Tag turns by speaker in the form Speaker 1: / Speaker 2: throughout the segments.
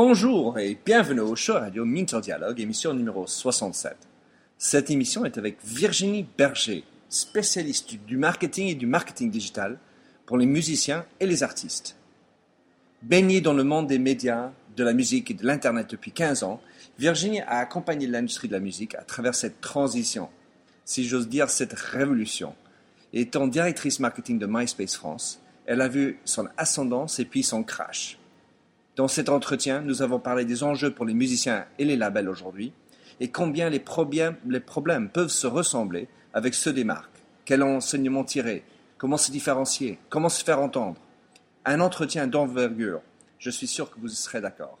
Speaker 1: Bonjour et bienvenue au show radio Minter Dialogue, émission numéro 67. Cette émission est avec Virginie Berger, spécialiste du marketing et du marketing digital pour les musiciens et les artistes. Baignée dans le monde des médias, de la musique et de l'Internet depuis 15 ans, Virginie a accompagné l'industrie de la musique à travers cette transition, si j'ose dire cette révolution. Étant directrice marketing de MySpace France, elle a vu son ascendance et puis son crash. Dans cet entretien, nous avons parlé des enjeux pour les musiciens et les labels aujourd'hui, et combien les problèmes, peuvent se ressembler avec ceux des marques. Quel enseignement tirer? Comment se différencier? Comment se faire entendre? Un entretien d'envergure. Je suis sûr que vous serez d'accord.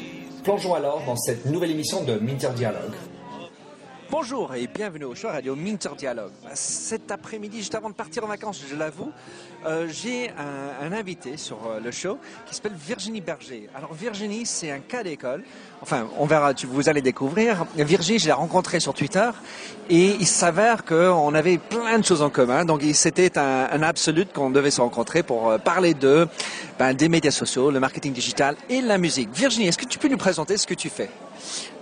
Speaker 1: Plongeons alors dans cette nouvelle émission de Minter Dialogue. Bonjour et bienvenue au show radio Minter Dialogue. Cet après-midi, juste avant de partir en vacances, je l'avoue, euh, j'ai un, invité sur euh, le show qui s'appelle Virginie Berger. Alors Virginie, c'est un cas d'école. Enfin, on verra, tu, vous allez découvrir. Virginie, je l'ai rencontrée sur Twitter et il s'avère qu'on avait plein de choses en commun. Donc c'était un, un absolu qu'on devait se rencontrer pour euh, parler de ben, des médias sociaux, le marketing digital et la musique. Virginie, est-ce que tu peux nous présenter ce que tu fais?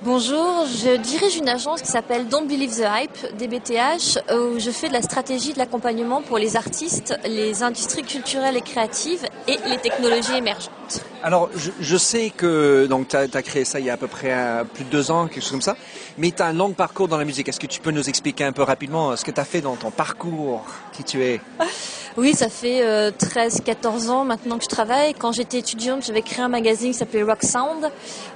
Speaker 2: Bonjour, je dirige une agence qui s'appelle Don't Believe the Hype, DBTH, où je fais de la stratégie de l'accompagnement pour les artistes, les industries culturelles et créatives et les technologies émergentes.
Speaker 1: Alors, je, sais que tu as, créé ça il y a à peu près euh, plus de deux ans, quelque chose comme ça, mais tu as un long parcours dans la musique. Est-ce que tu peux nous expliquer un peu rapidement ce que tu as fait dans ton parcours, qui tu es?
Speaker 2: Oui, ça fait euh, 13-14 ans maintenant que je travaille. Quand j'étais étudiante, j'avais créé un magazine qui s'appelait Rock Sound,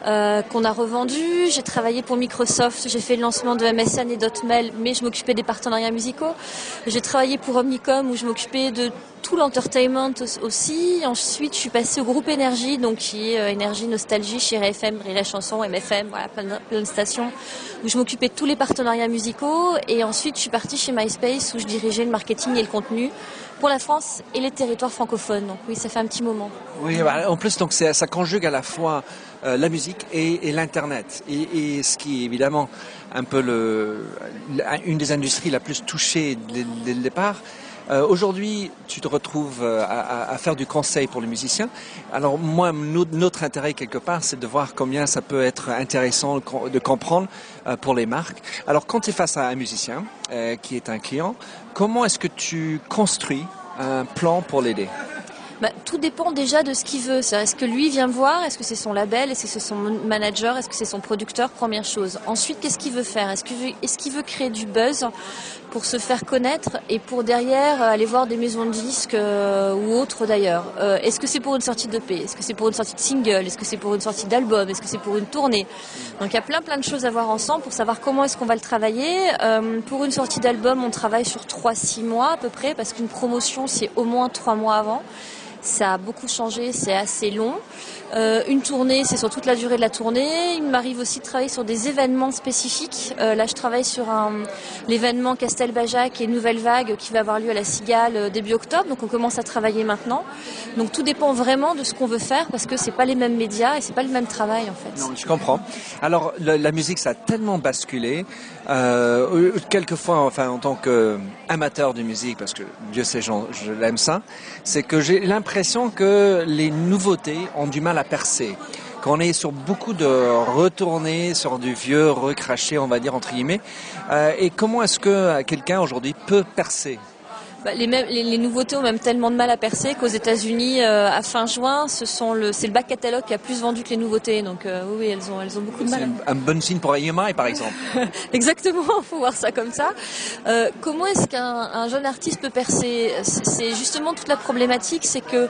Speaker 2: euh, qu'on a revendu. J'ai travaillé pour Microsoft, j'ai fait le lancement de MSN et d'Hotmail, mais je m'occupais des partenariats musicaux. J'ai travaillé pour Omnicom, où je m'occupais de tout l'entertainment aussi. Ensuite, je suis passée au groupe Énergie, donc qui est euh, Énergie Nostalgie, chez FM, Rire Chanson, MFM, voilà, plein de, stations, où je m'occupais de tous les partenariats musicaux. Et ensuite, je suis partie chez MySpace, où je dirigeais le marketing et le contenu pour la France et les territoires francophones. Donc oui, ça fait un petit moment.
Speaker 1: Oui, bah, en plus, donc ça conjugue à la fois euh, la musique et, et l'internet, et, et, ce qui est évidemment un peu une des industries la plus touchée dès le départ. Euh, Aujourd'hui, tu te retrouves euh, à, faire du conseil pour les musiciens. Alors moi, notre intérêt quelque part, c'est de voir combien ça peut être intéressant de comprendre euh, pour les marques. Alors quand tu es face à un musicien qui est un client, comment est-ce que tu construis un plan pour l'aider?
Speaker 2: Bah, tout dépend déjà de ce qu'il veut. Est-ce que lui vient voir? Est-ce que c'est son label? Est-ce que c'est son manager? Est-ce que c'est son producteur? Première chose. Ensuite, qu'est-ce qu'il veut faire? Est-ce qu'il veut, créer du buzz? Pour se faire connaître et pour derrière aller voir des maisons de disques euh, ou autres d'ailleurs. Euh, Est-ce que c'est pour une sortie de P? Est-ce que c'est pour une sortie de single? Est-ce que c'est pour une sortie d'album? Est-ce que c'est pour une tournée? Donc il y a plein plein de choses à voir ensemble pour savoir comment est-ce qu'on va le travailler. Euh, pour une sortie d'album, on travaille sur 3-6 mois à peu près parce qu'une promotion c'est au moins 3 mois avant. Ça a beaucoup changé, c'est assez long. Euh, une tournée, c'est sur toute la durée de la tournée. Il m'arrive aussi de travailler sur des événements spécifiques. Euh, là, je travaille sur l'événement Castelbajac et Nouvelle Vague qui va avoir lieu à la Cigale début octobre. Donc, on commence à travailler maintenant. Donc, tout dépend vraiment de ce qu'on veut faire parce que c'est pas les mêmes médias et c'est pas le même travail en fait.
Speaker 1: Non, je comprends. Alors, la musique, ça a tellement basculé. Euh, quelquefois, enfin, en tant qu'amateur de musique, parce que Dieu sait, je l'aime ça, c'est que j'ai l'impression que les nouveautés ont du mal à percer. Qu'on est sur beaucoup de retournées, sur du vieux recraché, on va dire entre guillemets. Euh, et comment est-ce que quelqu'un aujourd'hui peut percer
Speaker 2: bah, les, mêmes, les, les, nouveautés ont même tellement de mal à percer qu'aux États-Unis, euh, à fin juin, ce sont le, c'est le back catalogue qui a plus vendu que les nouveautés. Donc euh, oui, elles ont, elles ont beaucoup de mal.
Speaker 1: C'est un bon signe pour EMI, par exemple.
Speaker 2: Exactement, faut voir ça comme ça. Euh, comment est-ce qu'un jeune artiste peut percer? C'est justement toute la problématique, c'est que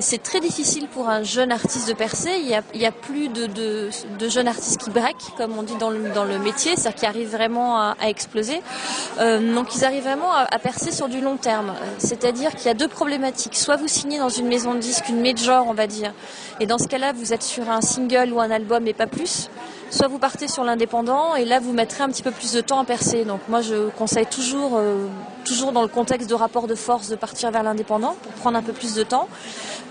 Speaker 2: c'est très difficile pour un jeune artiste de percer. Il y a, il y a plus de, de, de, jeunes artistes qui break, comme on dit dans le, dans le métier, c'est-à-dire qui arrivent vraiment à, à exploser. Donc ils arrivent vraiment à, à percer sur sur du long terme. C'est-à-dire qu'il y a deux problématiques. Soit vous signez dans une maison de disques, une major, on va dire, et dans ce cas-là, vous êtes sur un single ou un album et pas plus soit vous partez sur l'indépendant et là vous mettrez un petit peu plus de temps à percer. Donc moi je conseille toujours, euh, toujours dans le contexte de rapport de force de partir vers l'indépendant pour prendre un peu plus de temps.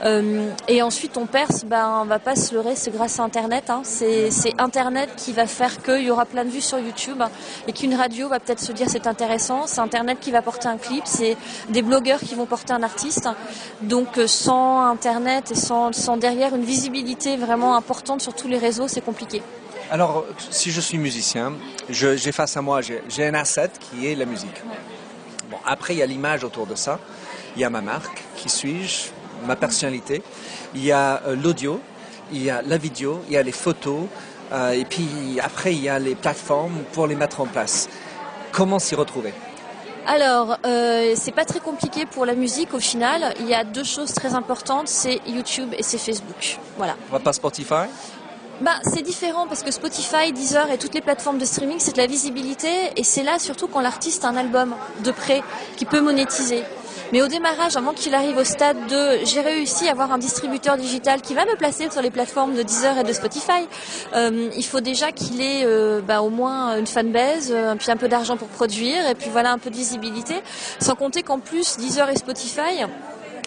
Speaker 2: Euh, et ensuite on perce, ben on va pas se leurrer, c'est grâce à Internet. Hein. C'est Internet qui va faire qu'il y aura plein de vues sur YouTube et qu'une radio va peut-être se dire c'est intéressant. C'est Internet qui va porter un clip, c'est des blogueurs qui vont porter un artiste. Donc euh, sans Internet et sans, sans derrière une visibilité vraiment importante sur tous les réseaux, c'est compliqué.
Speaker 1: Alors, si je suis musicien, j'ai face à moi, j'ai un asset qui est la musique. Bon, après, il y a l'image autour de ça. Il y a ma marque, qui suis-je, ma personnalité. Il y a euh, l'audio, il y a la vidéo, il y a les photos. Euh, et puis après, il y a les plateformes pour les mettre en place. Comment s'y retrouver?
Speaker 2: Alors, euh, c'est pas très compliqué pour la musique au final. Il y a deux choses très importantes, c'est YouTube et c'est Facebook. Voilà.
Speaker 1: On va pas Spotify?
Speaker 2: Bah, c'est différent parce que Spotify, Deezer et toutes les plateformes de streaming, c'est de la visibilité et c'est là surtout quand l'artiste a un album de près qui peut monétiser. Mais au démarrage, avant qu'il arrive au stade de j'ai réussi à avoir un distributeur digital qui va me placer sur les plateformes de Deezer et de Spotify, euh, il faut déjà qu'il ait euh, bah, au moins une fanbase, euh, puis un peu d'argent pour produire, et puis voilà un peu de visibilité. Sans compter qu'en plus, Deezer et Spotify,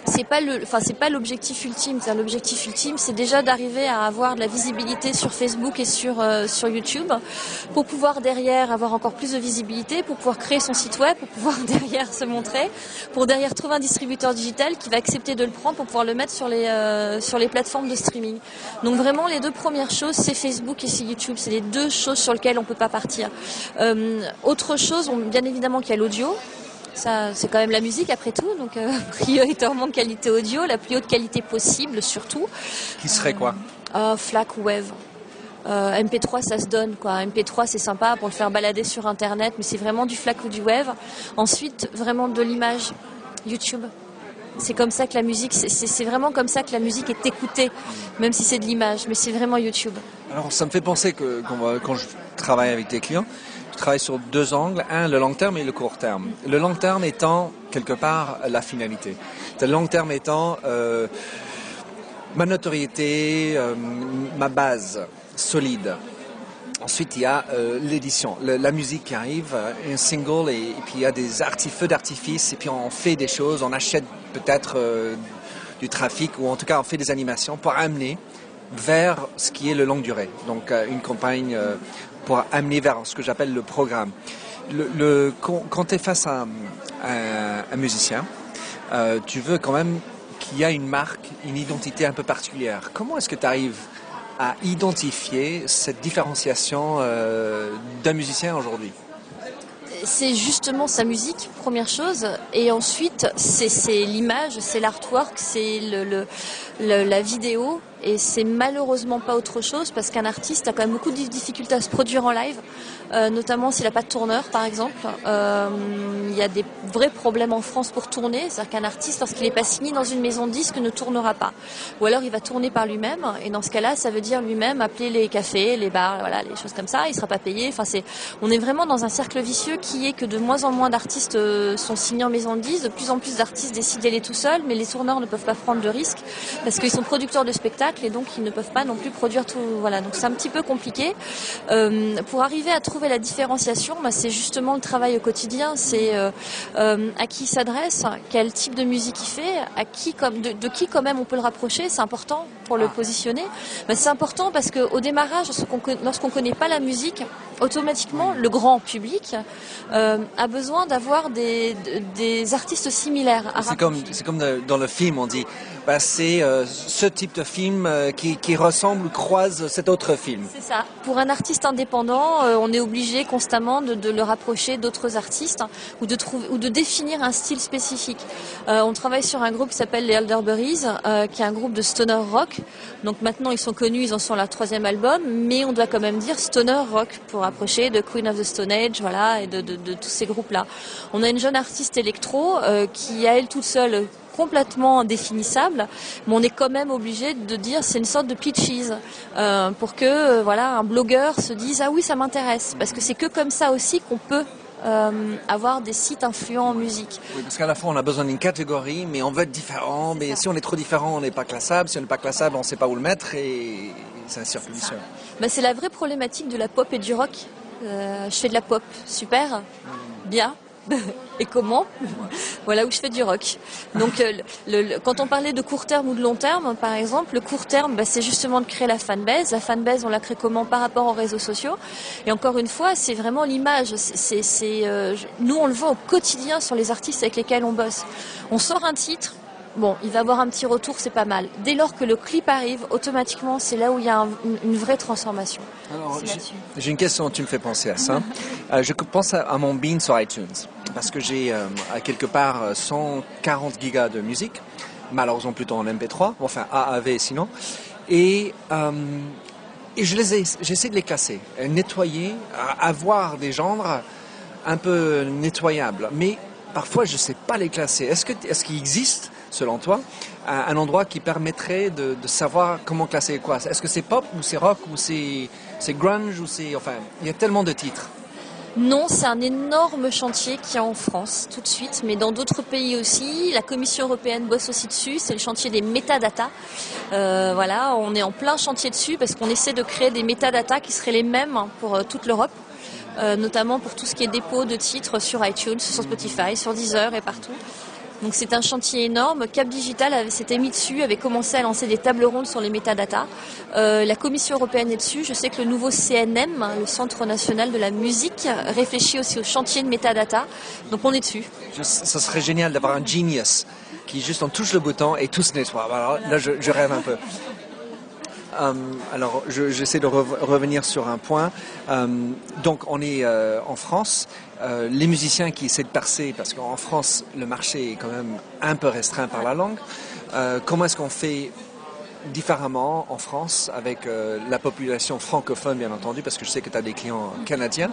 Speaker 2: c'est pas le, enfin c'est pas l'objectif ultime. L'objectif ultime, c'est déjà d'arriver à avoir de la visibilité sur Facebook et sur euh, sur YouTube, pour pouvoir derrière avoir encore plus de visibilité, pour pouvoir créer son site web, pour pouvoir derrière se montrer, pour derrière trouver un distributeur digital qui va accepter de le prendre pour pouvoir le mettre sur les euh, sur les plateformes de streaming. Donc vraiment, les deux premières choses, c'est Facebook et c'est YouTube. C'est les deux choses sur lesquelles on peut pas partir. Euh, autre chose, bien évidemment qu'il y a l'audio. Ça, c'est quand même la musique après tout, donc euh, prioritairement qualité audio, la plus haute qualité possible surtout.
Speaker 1: Qui serait quoi
Speaker 2: euh, FLAC ou Wave. Euh, MP3 ça se donne quoi. MP3 c'est sympa pour le faire balader sur internet, mais c'est vraiment du FLAC ou du Wave. Ensuite vraiment de l'image, YouTube. C'est comme ça que la musique, c'est vraiment comme ça que la musique est écoutée, même si c'est de l'image, mais c'est vraiment YouTube.
Speaker 1: Alors ça me fait penser que quand je travaille avec des clients, je travaille sur deux angles. Un, le long terme et le court terme. Le long terme étant, quelque part, la finalité. Le long terme étant euh, ma notoriété, euh, ma base solide. Ensuite, il y a euh, l'édition, la musique qui arrive, un single, et, puis il y a des feux d'artifice, et puis on fait des choses, on achète peut-être du trafic, ou en tout cas on fait des animations pour amener vers ce qui est le long durée. Donc une campagne pour amener vers ce que j'appelle le programme. Quand, tu es face à, un musicien, euh, tu veux quand même qu'il y ait une marque, une identité un peu particulière. Comment est-ce que tu arrives à identifier cette différenciation euh, d'un musicien aujourd'hui?
Speaker 2: C'est justement sa musique, première chose, et ensuite c'est l'image, c'est l'artwork, c'est la vidéo, et c'est malheureusement pas autre chose parce qu'un artiste a quand même beaucoup de difficultés à se produire en live, euh, notamment s'il n'a pas de tourneur par exemple. Euh, il y a des vrais problèmes en France pour tourner, c'est-à-dire qu'un artiste lorsqu'il n'est pas signé dans une maison de disques ne tournera pas. Ou alors il va tourner par lui-même et dans ce cas-là ça veut dire lui-même appeler les cafés, les bars, voilà, les choses comme ça, il sera pas payé. Enfin on est vraiment dans un cercle vicieux qui est que de moins en moins d'artistes euh, sont signés en maison de disques, de plus en plus d'artistes décident d'aller tout seuls, mais les tourneurs ne peuvent pas prendre de risques parce qu'ils sont producteurs de spectacles et donc ils ne peuvent pas non plus produire tout. Voilà, donc c'est un petit peu compliqué. Euh, pour arriver à trouver la différenciation, bah, c'est justement le travail au quotidien. C'est euh, euh, à qui il s'adresse, quel type de musique il fait, à qui comme de, qui quand même on peut le rapprocher. C'est important pour le ah. positionner. Bah, c'est important parce qu'au démarrage, lorsqu'on ne connaît pas la musique, automatiquement le grand public a besoin d'avoir des, des artistes similaires.
Speaker 1: C'est comme, c'est comme dans le film, on dit bah, c'est euh, ce type de film euh, qui, qui, ressemble ou croise cet autre film.
Speaker 2: C'est ça. Pour un artiste indépendant, euh, on est obligé constamment de, de le rapprocher d'autres artistes hein, ou, de trouver, ou de définir un style spécifique. on travaille sur un groupe qui s'appelle les Elderberries, qui est un groupe de stoner rock. Donc maintenant ils sont connus, ils en sont leur troisième album, mais on doit quand même dire stoner rock pour rapprocher de Queen of the Stone Age, voilà, et de, de, de tous ces groupes-là. On a une jeune artiste électro qui, à elle toute seule, complètement indéfinissable, mais on est quand même obligé de dire c'est une sorte de pitches euh, pour que euh, voilà un blogueur se dise ah oui ça m'intéresse parce que c'est que comme ça aussi qu'on peut euh, avoir des sites influents en musique.
Speaker 1: Oui, parce qu'à la fois on a besoin d'une catégorie, mais on veut être différent. Mais si on est trop différent, on n'est pas classable. Si on n'est pas classable, on ne sait pas où le mettre et c'est un vicieux.
Speaker 2: Bah, c'est la vraie problématique de la pop et du rock. Euh, je fais de la pop, super, bien. et comment Voilà où je fais du rock. Donc, euh, quand on parlait de court terme ou de long terme, par exemple, le court terme, bah, c'est justement de créer la fanbase. La fanbase, on la crée comment Par rapport aux réseaux sociaux. Et encore une fois, c'est vraiment l'image. Euh, nous, on le voit au quotidien sur les artistes avec lesquels on bosse. On sort un titre, bon, il va avoir un petit retour, c'est pas mal. Dès lors que le clip arrive, automatiquement, c'est là où il y a une, vraie transformation.
Speaker 1: j'ai une question, tu me fais penser à ça. Euh, je pense à, mon bean sur iTunes, parce que j'ai euh, à quelque part 140 gigas de musique, malheureusement plutôt en MP3, enfin AAV sinon, et euh, et je les ai, j'essaie de les classer, nettoyer, avoir des genres un peu nettoyables. Mais parfois, je ne sais pas les classer. Est-ce qu'il est qu'il existe selon toi, un, endroit qui permettrait de, savoir comment classer quoi Est-ce que c'est pop ou c'est rock ou c'est grunge ou c'est... Enfin, il y a tellement de titres.
Speaker 2: Non, c'est un énorme chantier qui est en France tout de suite, mais dans d'autres pays aussi. La Commission européenne bosse aussi dessus. C'est le chantier des métadatas. Euh, voilà, on est en plein chantier dessus parce qu'on essaie de créer des métadatas qui seraient les mêmes pour euh, toute l'Europe. Euh, notamment pour tout ce qui est dépôt de titres sur iTunes, sur Spotify, sur Deezer et partout. Donc c'est un chantier énorme. Cap Digital s'était mis dessus, avait commencé à lancer des tables rondes sur les métadatas. Euh, la Commission européenne est dessus. Je sais que le nouveau CNM, le Centre national de la musique, réfléchit aussi au chantier de métadata. Donc on est dessus.
Speaker 1: Ça serait génial d'avoir un genius qui juste en touche le bouton et tout se nettoie. Alors là, je, rêve un peu. Euh, alors, j'essaie de revenir sur un point. Euh, donc, on est en France. Euh, les musiciens qui essaient de percer, parce qu'en France, le marché est quand même un peu restreint par la langue. Euh, comment est-ce qu'on fait différemment en France avec euh, la population francophone, bien entendu, parce que je sais que tu as des clients canadiens,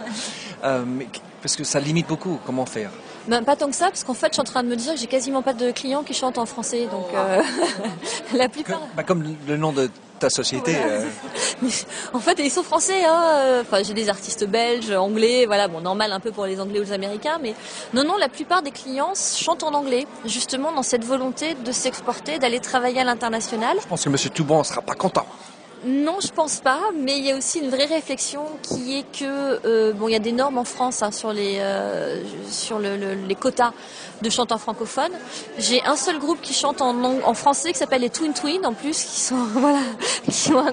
Speaker 1: parce que ça limite beaucoup. Comment faire?
Speaker 2: Ben, Pas tant que ça, parce qu'en fait, je suis en train de me dire que j'ai quasiment pas de clients qui chantent en français. Donc, la plupart.
Speaker 1: Bah, comme le nom de ta société. Euh.
Speaker 2: en fait, ils sont français. Hein. Enfin, j'ai des artistes belges, anglais, voilà, bon, normal un peu pour les Anglais ou les Américains, mais non, non, la plupart des clients chantent en anglais, justement dans cette volonté de s'exporter, d'aller travailler à l'international.
Speaker 1: Je pense que Monsieur Toubon ne sera pas content.
Speaker 2: Non, je pense pas, mais il y a aussi une vraie réflexion qui est que euh, bon, il y a des normes en France hein, sur les euh, sur les quotas de chanteurs francophones. J'ai un seul groupe qui chante en, en français qui s'appelle les Twin Twin en plus, qui sont voilà, qui
Speaker 1: ont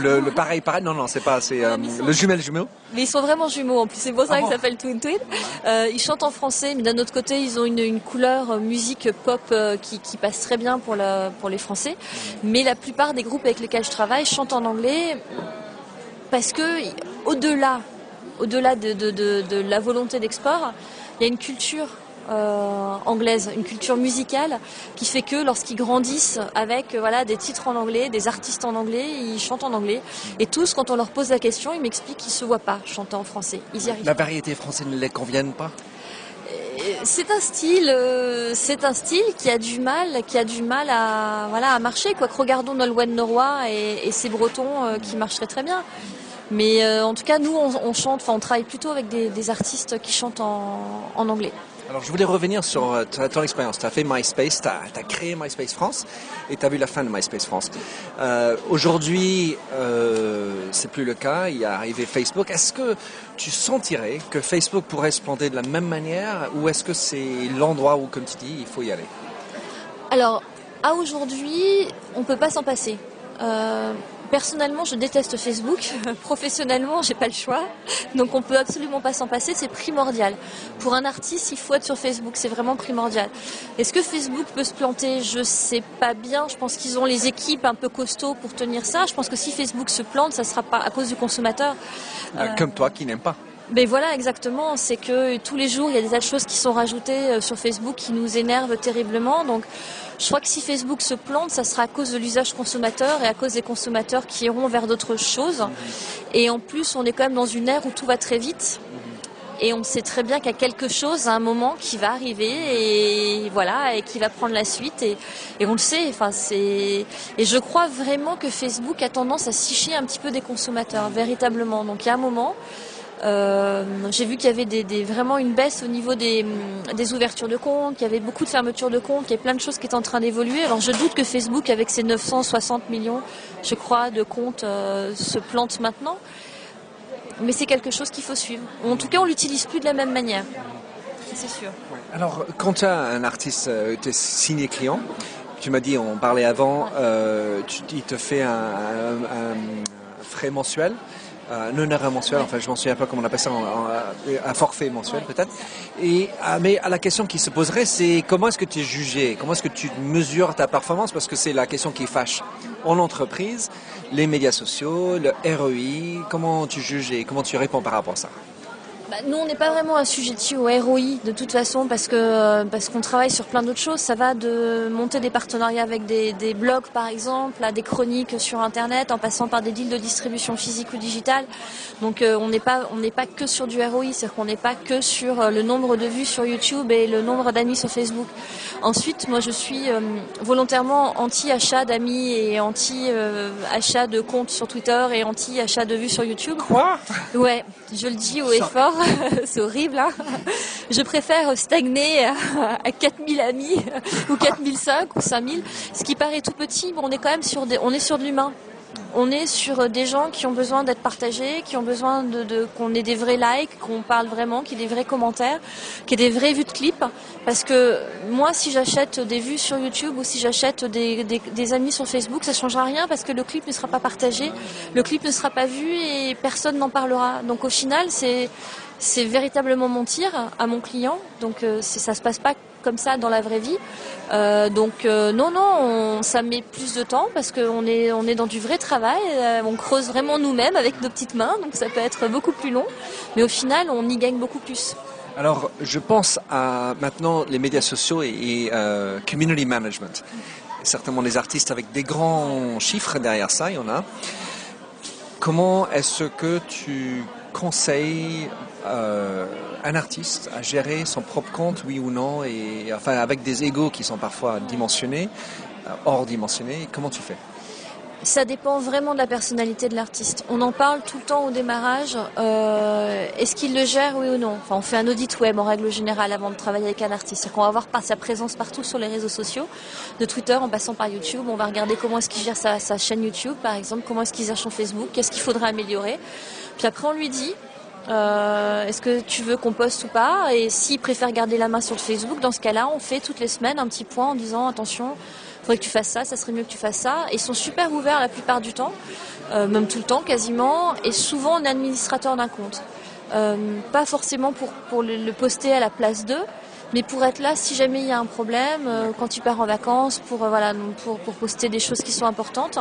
Speaker 1: le, pareil pareil. Non non, c'est pas, c'est euh, le jumelle jumeau.
Speaker 2: Mais ils sont vraiment jumeaux en plus, c'est pour ça ah qu'ils s'appellent Twin Twin. ils chantent en français, mais d'un autre côté, ils ont une, une couleur musique pop qui, qui passe très bien pour la pour les Français. Mais la plupart des groupes avec lesquels je travaille chante en anglais parce que au-delà, au-delà de, la volonté d'export, il y a une culture euh, anglaise, une culture musicale qui fait que lorsqu'ils grandissent avec euh, voilà des titres en anglais, des artistes en anglais, ils chantent en anglais. Et tous, quand on leur pose la question, ils m'expliquent qu'ils se voient pas chanter en français. Ils y arrivent.
Speaker 1: La variété française ne les convienne pas?
Speaker 2: C'est un style, euh, c'est un style qui a du mal, qui a du mal à voilà à marcher quoi. regardons Nolwenn Norroy et, et ses Bretons euh, qui marcheraient très bien. Mais euh, en tout cas, nous, on, chante, enfin, on travaille plutôt avec des, artistes qui chantent en anglais.
Speaker 1: Alors je voulais revenir sur euh, ton expérience. Tu as fait MySpace, tu as, créé MySpace France et tu as vu la fin de MySpace France. Euh, Aujourd'hui, euh, c'est plus le cas, il est arrivé Facebook. Est-ce que tu sentirais que Facebook pourrait se planter de la même manière ou est-ce que c'est l'endroit où, comme tu dis, il faut y aller?
Speaker 2: Alors, à aujourd'hui, on ne peut pas s'en passer. Personnellement, je déteste Facebook. Professionnellement, j'ai pas le choix. Donc, on peut absolument pas s'en passer. C'est primordial. Pour un artiste, il faut être sur Facebook. C'est vraiment primordial. Est-ce que Facebook peut se planter? Je sais pas bien. Je pense qu'ils ont les équipes un peu costauds pour tenir ça. Je pense que si Facebook se plante, ça sera pas à cause du consommateur.
Speaker 1: Euh, comme toi qui n'aime pas.
Speaker 2: Mais voilà, exactement. C'est que tous les jours, il y a des tas de choses qui sont rajoutées euh, sur Facebook qui nous énervent terriblement. Donc, je crois que si Facebook se plante, ça sera à cause de l'usage consommateur et à cause des consommateurs qui iront vers d'autres choses. Et en plus, on est quand même dans une ère où tout va très vite. Et on sait très bien qu'il y a quelque chose à un moment qui va arriver et voilà et qui va prendre la suite et, et on le sait. Enfin c'est et je crois vraiment que Facebook a tendance à sicher un petit peu des consommateurs véritablement. Donc il y a un moment Euh, j'ai vu qu'il y avait des, vraiment une baisse au niveau des, ouvertures de comptes, qu'il y avait beaucoup de fermetures de comptes, qu'il y a plein de choses qui étaient en train d'évoluer. Alors je doute que Facebook, avec ses 960 millions, je crois, de comptes, euh, se plante maintenant. Mais c'est quelque chose qu'il faut suivre. En tout cas, on l'utilise plus de la même manière. C'est sûr.
Speaker 1: Alors, quand tu as un artiste, euh, tu es signé client, tu m'as dit, on parlait avant, il te fait un frais mensuel un honoraire mensuel, enfin je m'en souviens pas comment on appelle ça, un, forfait mensuel peut-être. Et ah, mais à la question qui se poserait, c'est comment est-ce que tu es jugé, comment est-ce que tu mesures ta performance, parce que c'est la question qui fâche en entreprise, les médias sociaux, le ROI, comment tu juges et comment tu réponds par rapport à ça?
Speaker 2: Bah, nous, on n'est pas vraiment assujetti au ROI de toute façon parce que euh, parce qu'on travaille sur plein d'autres choses. Ça va de monter des partenariats avec des, des, blogs, par exemple, à des chroniques sur Internet, en passant par des deals de distribution physique ou digitale. Donc, euh, on n'est pas on n'est pas que sur du ROI, c'est-à-dire qu'on n'est pas que sur euh, le nombre de vues sur YouTube et le nombre d'amis sur Facebook. Ensuite, moi, je suis volontairement anti-achat d'amis et anti-achat de comptes sur Twitter et anti-achat de vues sur YouTube.
Speaker 1: Quoi?
Speaker 2: Ouais, je le dis haut et fort. c'est horrible. Hein je préfère stagner à, 4000 amis ou 4005 ou 5000. Ce qui paraît tout petit, mais on est quand même sur, des, on est sur de l'humain on est sur des gens qui ont besoin d'être partagés, qui ont besoin de, qu'on ait des vrais likes, qu'on parle vraiment, qu'il y ait des vrais commentaires, qu'il y ait des vraies vues de clips. Parce que moi, si j'achète des vues sur YouTube ou si j'achète des, amis sur Facebook, ça ne changera rien parce que le clip ne sera pas partagé, le clip ne sera pas vu et personne n'en parlera. Donc au final, c'est c'est véritablement mentir à mon client. Donc euh, ça se passe pas comme ça dans la vraie vie. Euh, donc euh, non, non, ça met plus de temps parce qu'on est, on est dans du vrai travail. On creuse vraiment nous-mêmes avec nos petites mains, donc ça peut être beaucoup plus long. Mais au final, on y gagne beaucoup plus.
Speaker 1: Alors, je pense à maintenant les médias sociaux et, community management. Certainement les artistes avec des grands chiffres derrière ça, il y en a. Comment est-ce que tu conseilles un artiste à gérer son propre compte, oui ou non, et enfin avec des égaux qui sont parfois dimensionnés, euh, hors dimensionnés. Comment tu fais?
Speaker 2: Ça dépend vraiment de la personnalité de l'artiste. On en parle tout le temps au démarrage. Euh, est-ce qu'il le gère, oui ou non? Enfin, On fait un audit web en règle générale avant de travailler avec un artiste. C'est qu'on va voir sa présence partout sur les réseaux sociaux, de Twitter en passant par YouTube. On va regarder comment est-ce qu'il gère sa, sa, chaîne YouTube, par exemple, comment est-ce qu'il gère son Facebook, qu'est-ce qu'il faudrait améliorer. Puis après, on lui dit, euh, est-ce que tu veux qu'on poste ou pas? Et s'il préfère garder la main sur le Facebook, dans ce cas-là, on fait toutes les semaines un petit point en disant attention, faudrait que tu fasses ça, ça serait mieux que tu fasses ça. ils sont super ouverts la plupart du temps, euh, même tout le temps quasiment, et souvent on administrateur d'un compte. Euh, pas forcément pour, pour le poster à la place d'eux, mais pour être là si jamais il y a un problème, euh, quand tu pars en vacances, pour euh, voilà, pour, pour poster des choses qui sont importantes.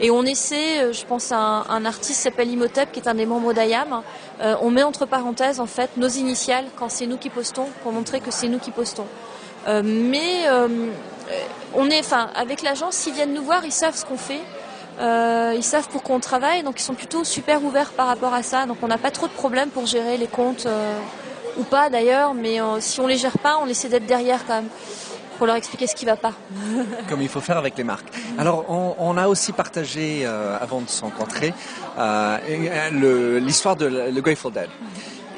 Speaker 2: Et on essaie, euh, je pense à un, artiste qui s'appelle Imhotep, qui est un des membres d'IAM. on met entre parenthèses en fait nos initiales quand c'est nous qui postons, pour montrer que c'est nous qui postons. mais on est, enfin, avec l'agence, s'ils viennent nous voir, ils savent ce qu'on fait. ils savent pour quoi on travaille, donc ils sont plutôt super ouverts par rapport à ça. Donc on n'a pas trop de problèmes pour gérer les comptes ou pas d'ailleurs, mais euh, si on les gère pas, on essaie d'être derrière quand même pour leur expliquer ce qui va pas.
Speaker 1: Comme il faut faire avec les marques. Alors, on, a aussi partagé, euh, avant de se rencontrer, euh, l'histoire de le Grateful Dead.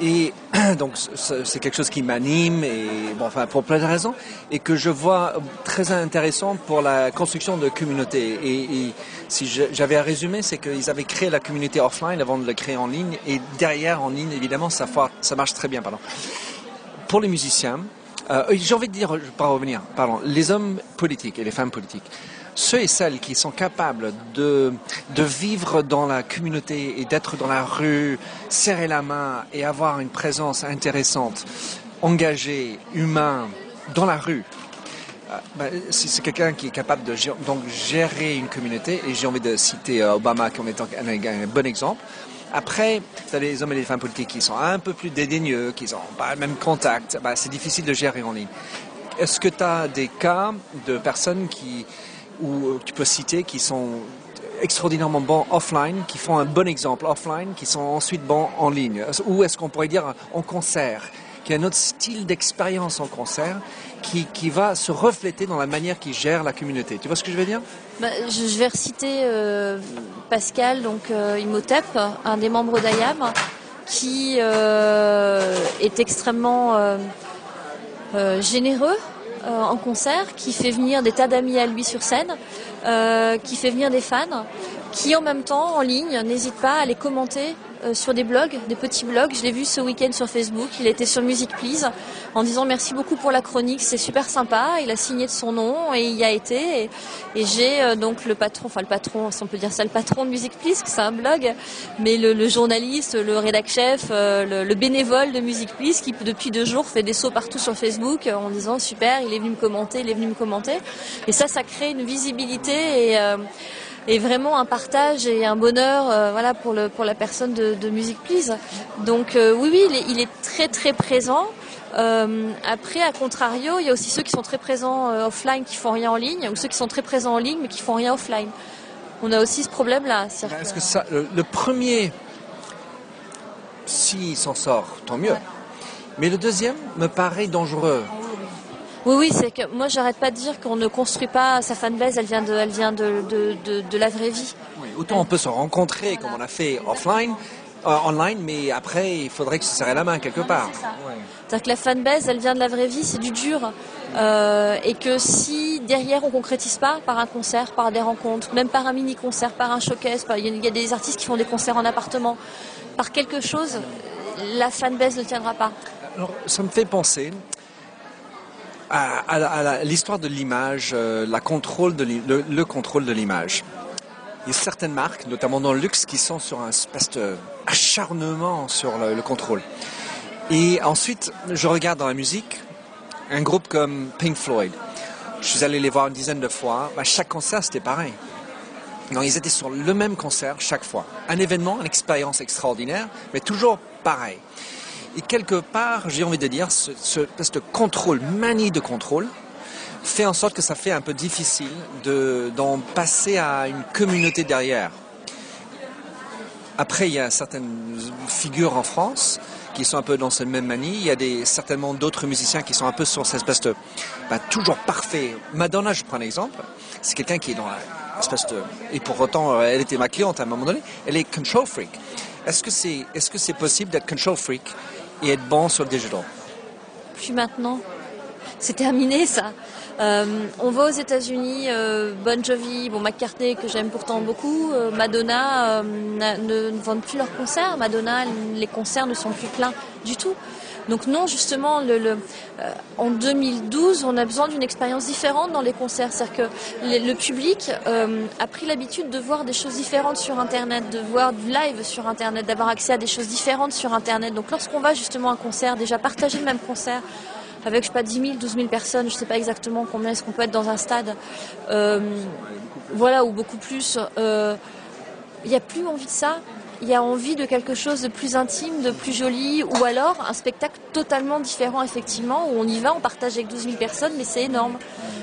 Speaker 1: Et donc c'est quelque chose qui m'anime et bon enfin pour plein de raisons et que je vois très intéressant pour la construction de communautés. Et, si j'avais à résumer, c'est qu'ils avaient créé la communauté offline avant de la créer en ligne et derrière en ligne évidemment ça, marche très bien. Pardon. Pour les musiciens, euh, j'ai envie de dire, pas revenir, pardon, les hommes politiques et les femmes politiques ceux et celles qui sont capables de, de vivre dans la communauté et d'être dans la rue, serrer la main et avoir une présence intéressante, engagée, humain, dans la rue, euh, ben, c'est quelqu'un qui est capable de donc, gérer une communauté, et j'ai envie de citer euh, Obama comme étant un, un bon exemple, après, tu as les hommes et les femmes politiques qui sont un peu plus dédaigneux, qui n'ont pas le même contact. Ben, c'est difficile de gérer en ligne. Est-ce que tu as des cas de personnes qui, ou euh, tu peux citer qui sont extraordinairement bons offline, qui font un bon exemple offline, qui sont ensuite bons en ligne Ou est-ce qu'on pourrait dire en concert, qui a un autre style d'expérience en concert qui, qui, va se refléter dans la manière qu'ils gèrent la communauté. Tu vois ce que je veux dire?
Speaker 2: Bah, je, vais reciter euh, Pascal, donc euh, un des membres d'IAM. qui est extrêmement généreux en concert, qui fait venir des tas d'amis à lui sur scène, qui fait venir des fans, qui en même temps en ligne n'hésite pas à les commenter euh, sur des blogs, des petits blogs. Je l'ai vu ce week-end sur Facebook. Il était sur Music Please en disant merci beaucoup pour la chronique, c'est super sympa. Il a signé de son nom et il y a été. Et, j'ai euh, donc le patron, enfin le patron, si on peut dire ça, le patron de Music Please, c'est un blog, mais le, journaliste, le rédac chef, euh, le, bénévole de Music Please qui depuis deux jours fait des sauts partout sur Facebook en disant super, il est venu me commenter, il est venu me commenter. Et ça, ça crée une visibilité et et vraiment un partage et un bonheur euh, voilà pour le pour la personne de, de Music Please. Donc euh, oui oui il est, il est, très très présent. Euh, après à contrario il y a aussi ceux qui sont très présents offline qui font rien en ligne ou ceux qui sont très présents en ligne mais qui font rien offline. On a aussi ce problème là.
Speaker 1: Est-ce que ça le, premier s'il s'en sort tant mieux. Mais le deuxième me paraît dangereux.
Speaker 2: Oui, oui, c'est que moi, j'arrête pas de dire qu'on ne construit pas sa fanbase, elle vient de, elle vient de, de, de, la vraie vie.
Speaker 1: Oui, autant on peut se rencontrer comme on a fait offline, euh, online, mais après, il faudrait que se serrer la main quelque part.
Speaker 2: C'est-à-dire que la fanbase, elle vient de la vraie vie, c'est du dur. Euh, et que si derrière on concrétise pas par un concert, par des rencontres, même par un mini-concert, par un showcase, il y, a des artistes qui font des concerts en appartement, par quelque chose, la fanbase ne tiendra pas.
Speaker 1: Alors, ça me fait penser, à, l'histoire de l'image, euh, le, contrôle de l'image. Il y a certaines marques, notamment dans le luxe, qui sont sur un espèce d'acharnement sur le, contrôle. Et ensuite, je regarde dans la musique un groupe comme Pink Floyd. Je suis allé les voir une dizaine de fois. Bah, chaque concert, c'était pareil. Non, ils étaient sur le même concert chaque fois. Un événement, une expérience extraordinaire, mais toujours pareil. Et quelque part, j'ai envie de dire, ce, contrôle, manie de contrôle, fait en sorte que ça fait un peu difficile d'en passer à une communauté derrière. Après, il y a certaines figures en France qui sont un peu dans cette même manie. Il y a certainement d'autres musiciens qui sont un peu sur cette espèce de bah, toujours parfait. Madonna, je prends un exemple. C'est quelqu'un qui est dans l'espèce de... Et pour autant, elle était ma cliente à un moment donné. Elle est control freak. Est-ce que c'est est -ce c'est possible d'être control freak et être bon sur le digital.
Speaker 2: Puis maintenant, c'est terminé ça. Euh, on va aux États-Unis, euh, Bon Jovi, bon McCartney que j'aime pourtant beaucoup, euh, Madonna ne, ne, vendent plus leurs concerts. Madonna, les concerts ne sont plus pleins du tout. Donc non, justement, le, le euh, en 2012, on a besoin d'une expérience différente dans les concerts. C'est-à-dire que le, public euh, a pris l'habitude de voir des choses différentes sur Internet, de voir du live sur Internet, d'avoir accès à des choses différentes sur Internet. Donc lorsqu'on va justement à un concert, déjà partager le même concert, avec, je sais pas, 10 000, 12 000 personnes, je sais pas exactement combien est-ce qu'on peut être dans un stade, euh, voilà, ou beaucoup plus. Euh, il n'y a plus envie de ça il y a envie de quelque chose de plus intime, de plus joli, ou alors un spectacle totalement différent, effectivement, où on y va, on partage avec 12 000 personnes, mais c'est énorme.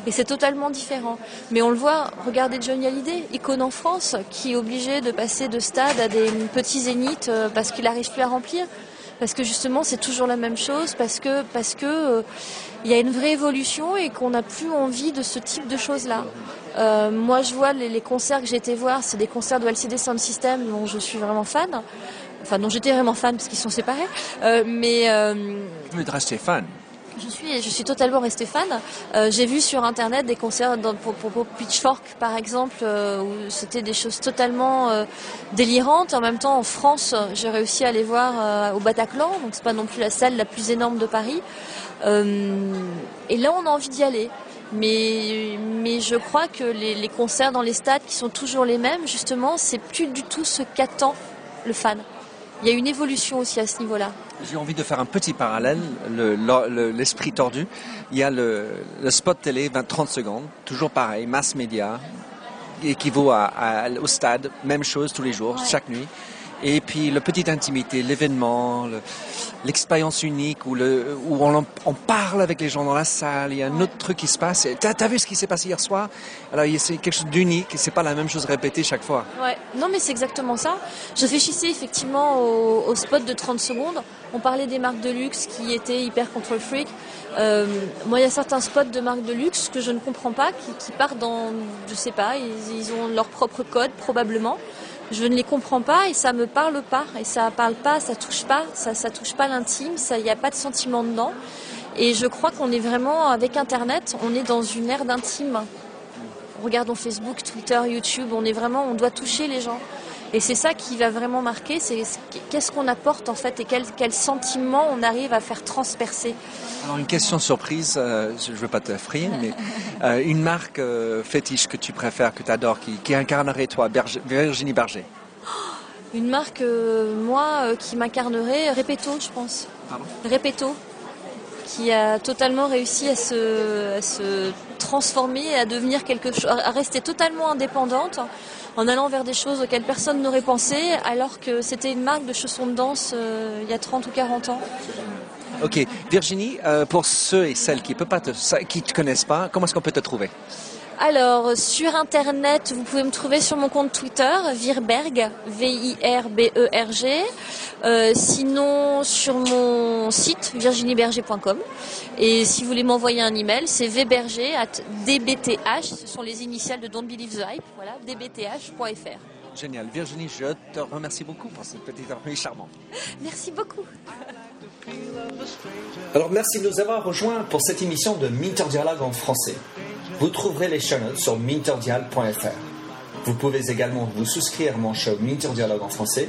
Speaker 2: Et c'est totalement différent. Mais on le voit, regardez Johnny Hallyday, icône en France, qui est obligé de passer de stade à des petits zéniths euh, parce qu'il n'arrive plus à remplir. Parce que justement, c'est toujours la même chose, parce que, parce que, euh, il y a une vraie évolution et qu'on n'a plus envie de ce type de choses-là. Euh, moi, je vois les, concerts que j'ai été voir, c'est des concerts de LCD Sound System dont je suis vraiment fan. Enfin, dont j'étais vraiment fan parce qu'ils sont séparés. Euh, mais. Euh,
Speaker 1: mais de rester fan.
Speaker 2: Je suis, je suis totalement restée fan. Euh, j'ai vu sur internet des concerts dans, pour, pour, Pitchfork, par exemple, euh, où c'était des choses totalement euh, délirantes. En même temps, en France, j'ai réussi à aller voir au Bataclan, donc c'est pas non plus la salle la plus énorme de Paris. et là, on a envie d'y aller. Mais, mais je crois que les, les, concerts dans les stades qui sont toujours les mêmes, justement, c'est plus du tout ce qu'attend le fan. Il y a une évolution aussi à ce niveau-là.
Speaker 1: J'ai envie de faire un petit parallèle, l'esprit le, tordu. Il y a le, le spot télé, 20-30 secondes, toujours pareil, mass média, équivaut à, au stade, même chose tous les jours, chaque nuit. Et puis le petite intimité, l'événement, l'expérience unique où, on, parle avec les gens dans la salle, il y a un autre truc qui se passe. T'as as vu ce qui s'est passé hier soir? Alors c'est quelque chose d'unique c'est pas la même chose répétée chaque fois.
Speaker 2: Ouais, non mais c'est exactement ça. Je réfléchissais effectivement au, spot de 30 secondes. On parlait des marques de luxe qui étaient hyper control freak. Euh, moi, il y a certains spots de marques de luxe que je ne comprends pas, qui, partent dans, je sais pas, ils ont leur propre code probablement je ne les comprends pas et ça me parle pas et ça parle pas, ça touche pas, ça ça touche pas l'intime, ça il n'y a pas de sentiment dedans. Et je crois qu'on est vraiment avec Internet, on est dans une ère d'intime. Regardons Facebook, Twitter, YouTube, on est vraiment, on doit toucher les gens. Et c'est ça qui va vraiment marquer, c'est qu'est-ce qu'on apporte en fait et quel, quel sentiment on arrive à faire transpercer.
Speaker 1: Alors une question surprise, euh, je ne veux pas te frayer, mais euh, une marque euh, fétiche que tu préfères, que tu adores, qui, qui incarnerait toi, Virginie Berger?
Speaker 2: Une marque, moi, qui m'incarnerait, Repeto, je pense. Pardon? Repeto, qui a totalement réussi à se, à se transformer, à devenir quelque chose, à rester totalement indépendante en allant vers des choses auxquelles personne n'aurait pensé, alors que c'était une marque de chaussons de danse euh, il y a 30 ou 40 ans.
Speaker 1: Ok, Virginie, euh, pour ceux et celles qui ne te, te connaissent pas, comment est-ce qu'on peut te trouver?
Speaker 2: Alors, sur Internet, vous pouvez me trouver sur mon compte Twitter, Virberg, V-I-R-B-E-R-G. Euh, sinon, sur mon site, virginieberger.com. Et si vous voulez m'envoyer un email, c'est vberger at dbth, ce sont les initiales de Don't Believe the Hype, voilà, dbth.fr.
Speaker 1: Génial. Virginie, je te remercie beaucoup pour cette petite interview charmante.
Speaker 2: Merci beaucoup.
Speaker 1: Alors, merci de nous avoir rejoints pour cette émission de Minter Dialogue en français. Vous trouverez les chaînes sur minterdial.fr. Vous pouvez également vous souscrire à mon show Minter Dialogue en français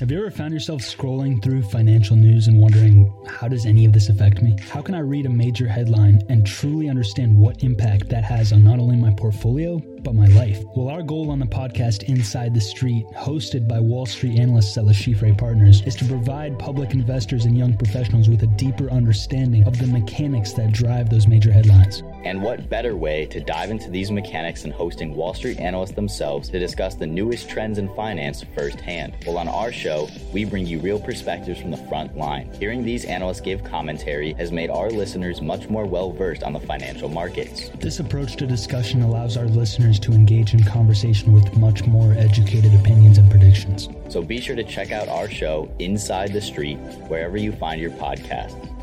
Speaker 3: Have you ever found yourself scrolling through financial news and wondering, how does any of this affect me? How can I read a major headline and truly understand what impact that has on not only my portfolio, but my life? Well, our goal on the podcast Inside the Street, hosted by Wall Street analysts at Le Chiffre Partners, is to provide public investors and young professionals with a deeper understanding of the mechanics that drive those major headlines.
Speaker 4: And what better way to dive into these mechanics than hosting Wall Street analysts themselves to discuss the newest trends in finance firsthand? Well, on our show, we bring you real perspectives from the front line. Hearing these analysts give commentary has made our listeners much more well versed on the financial markets.
Speaker 3: This approach to discussion allows our listeners to engage in conversation with much more educated opinions and predictions.
Speaker 4: So be sure to check out our show, Inside the Street, wherever you find your podcasts.